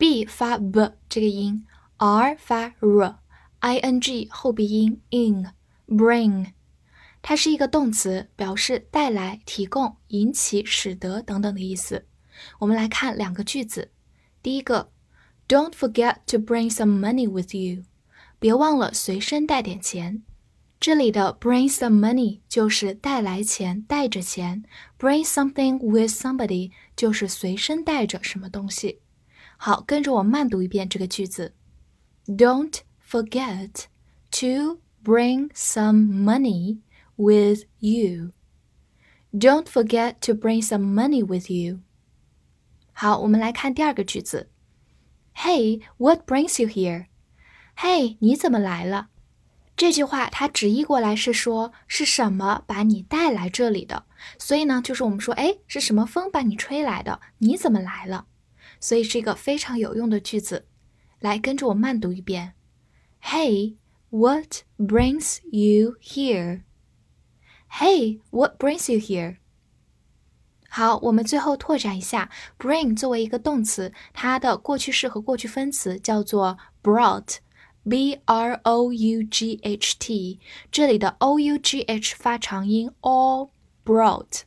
B 发 b 这个音，r 发 r，i n g 后鼻音 in，bring，它是一个动词，表示带来、提供、引起、使得等等的意思。我们来看两个句子，第一个，Don't forget to bring some money with you，别忘了随身带点钱。这里的 bring some money 就是带来钱、带着钱，bring something with somebody 就是随身带着什么东西。好，跟着我慢读一遍这个句子。Don't forget to bring some money with you. Don't forget to bring some money with you. 好，我们来看第二个句子。Hey, what brings you here? Hey，你怎么来了？这句话它直译过来是说是什么把你带来这里的，所以呢，就是我们说，哎，是什么风把你吹来的？你怎么来了？ 所以是一个非常有用的句子，来跟着我慢读一遍。Hey, what brings you here? Hey, what brings you here? 好，我们最后拓展一下，bring 作为一个动词，它的过去式和过去分词叫做 brought，b r o u g h t，这里的 o u g h 发长音，all brought。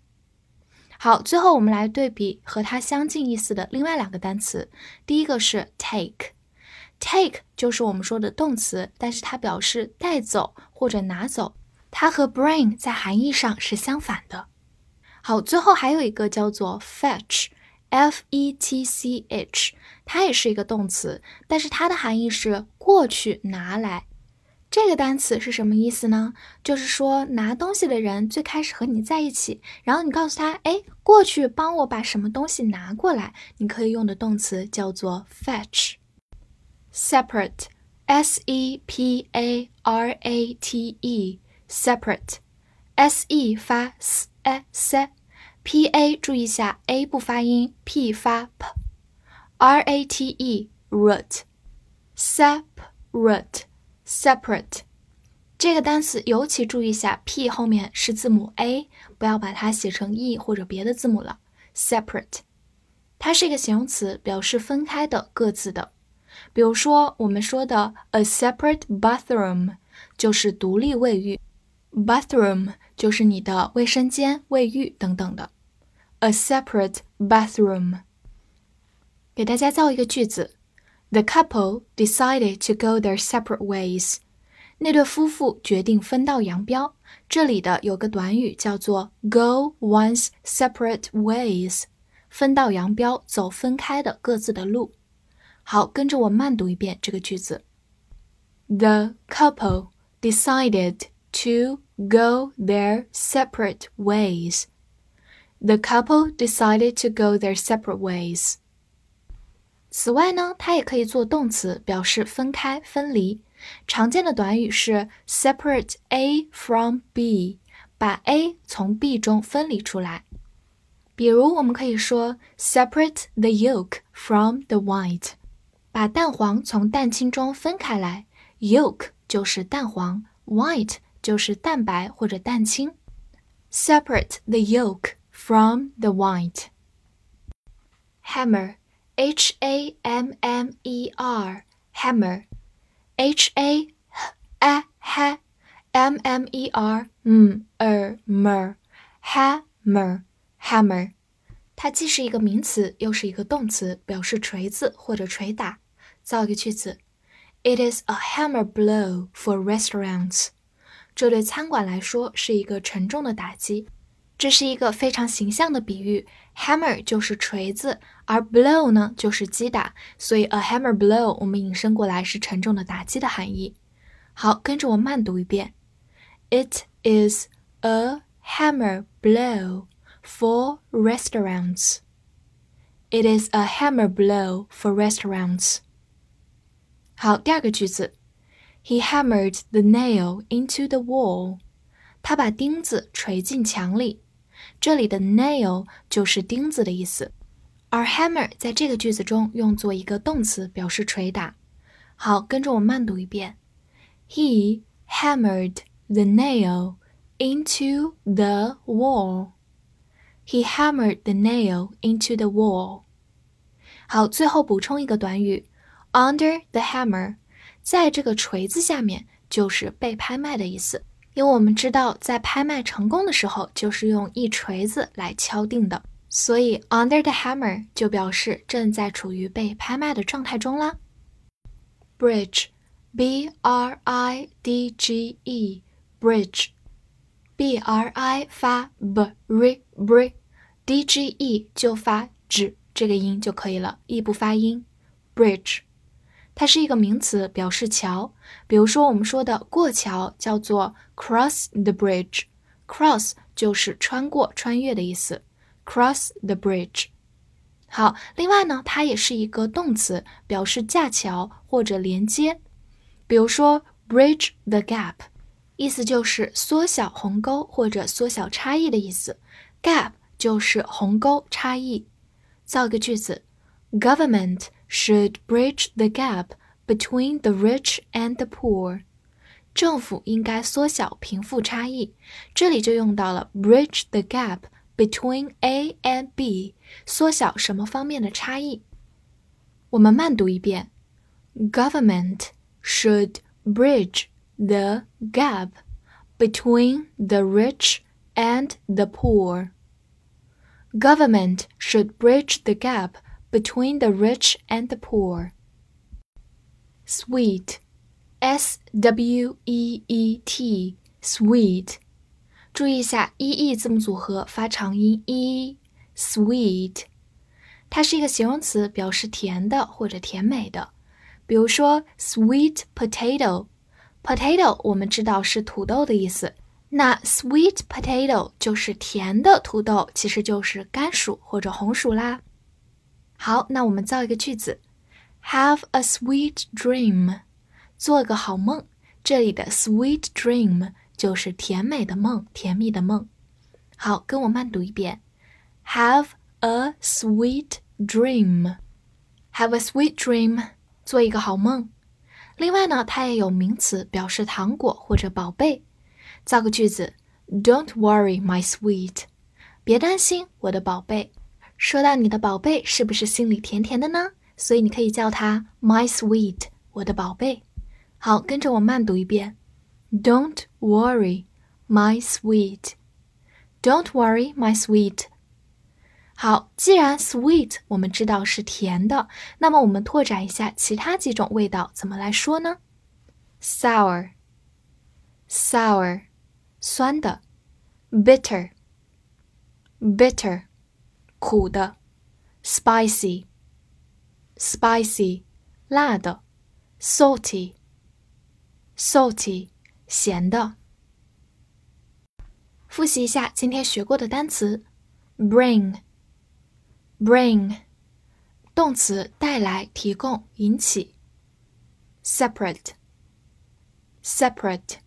好，最后我们来对比和它相近意思的另外两个单词。第一个是 take，take 就是我们说的动词，但是它表示带走或者拿走，它和 bring 在含义上是相反的。好，最后还有一个叫做 fetch，f e t c h，它也是一个动词，但是它的含义是过去拿来。这个单词是什么意思呢？就是说拿东西的人最开始和你在一起，然后你告诉他，哎，过去帮我把什么东西拿过来。你可以用的动词叫做 fetch。separate，s e p a r a t e，separate，s e 发 s a s，p a 注意一下 a 不发音，p 发 p，r a t e root，separate。Separate 这个单词尤其注意一下，p 后面是字母 a，不要把它写成 e 或者别的字母了。separate，它是一个形容词，表示分开的、各自的。比如说我们说的 a separate bathroom 就是独立卫浴，bathroom 就是你的卫生间、卫浴等等的。a separate bathroom。给大家造一个句子。The couple decided to go their separate ways. 那对夫妇决定分道扬镳。这里的有个短语叫做 go one's separate ways，分道扬镳，走分开的各自的路。好，跟着我慢读一遍这个句子。The couple decided to go their separate ways. The couple decided to go their separate ways. 此外呢，它也可以做动词，表示分开、分离。常见的短语是 separate A from B，把 A 从 B 中分离出来。比如，我们可以说 separate the yolk from the white，把蛋黄从蛋清中分开来。yolk 就是蛋黄，white 就是蛋白或者蛋清。separate the yolk from the white。hammer。H A M M E R hammer H A A H M M E R M er mer hammer hammer，它既是一个名词，又是一个动词，表示锤子或者捶打。造一个句子：It is a hammer blow for restaurants。这对餐馆来说是一个沉重的打击。 这是一个非常形象的比喻，hammer 就是锤子，而 blow 呢就是击打，所以 a hammer blow 我们引申过来是沉重的打击的含义。好，跟着我慢读一遍：It is a hammer blow for restaurants. It is a hammer blow for restaurants. 好，第二个句子，He hammered the nail into the wall。他把钉子锤进墙里。这里的 nail 就是钉子的意思，而 hammer 在这个句子中用作一个动词，表示捶打。好，跟着我慢读一遍：He hammered the nail into the wall. He hammered the nail into the wall. 好，最后补充一个短语：under the hammer，在这个锤子下面，就是被拍卖的意思。 因为我们知道，在拍卖成功的时候，就是用一锤子来敲定的，所以 under the hammer 就表示正在处于被拍卖的状态中啦。bridge，b r i d g e，bridge，b r i 发 b r br，d g e 就发 z 这个音就可以了，，e 不发音，bridge。它是一个名词，表示桥。比如说，我们说的过桥叫做 cross the bridge。cross 就是穿过、穿越的意思。cross the bridge。好，另外呢，它也是一个动词，表示架桥或者连接。比如说 bridge the gap，意思就是缩小鸿沟或者缩小差异的意思。gap 就是鸿沟、差异。造个句子：Government。should bridge the gap between the rich and the poor。政府应该缩小贫富差异。这里就用到了 bridge the gap between A and B，缩小什么方面的差异？我们慢读一遍：Government should bridge the gap between the rich and the poor. Government should bridge the gap between the rich and the poor. Sweet, S W E E T, sweet。注意一下，e e 字母组合发长音 e sweet，它是一个形容词，表示甜的或者甜美的。比如说 sweet potato，potato 我们知道是土豆的意思，那 sweet potato 就是甜的土豆，其实就是甘薯或者红薯啦。 好，那我们造一个句子：Have a sweet dream，做个好梦。这里的 sweet dream 就是甜美的梦，甜蜜的梦。好，跟我慢读一遍：Have a sweet dream，Have a sweet dream，做一个好梦。另外呢，它也有名词表示糖果或者宝贝。造个句子：Don't worry, my sweet，别担心，我的宝贝。说到你的宝贝，是不是心里甜甜的呢？所以你可以叫它 my sweet，我的宝贝。好，跟着我慢读一遍：Don't worry, my sweet. Don't worry, my sweet. 好，既然 sweet 我们知道是甜的，那么我们拓展一下其他几种味道，怎么来说呢？Sour, sour，酸的；bitter, bitter。苦的；spicy，spicy，辣的；salty，salty，咸的。复习一下今天学过的单词：bring，bring，动词带来、提供、引起；separate，separate，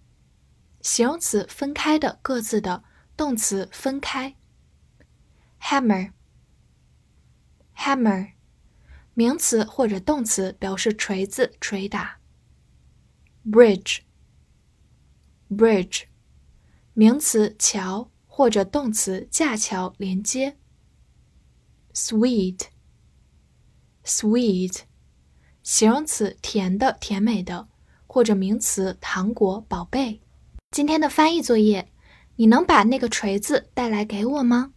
形容词分开的、各自的，动词分开；hammer。hammer，名词或者动词，表示锤子、捶打。bridge，bridge，名词桥或者动词架桥、连接。sweet，sweet，形容词甜的、甜美的，或者名词糖果、宝贝。今天的翻译作业，你能把那个锤子带来给我吗？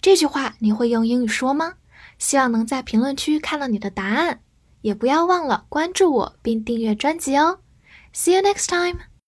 这句话你会用英语说吗？希望能在评论区看到你的答案，也不要忘了关注我并订阅专辑哦。See you next time.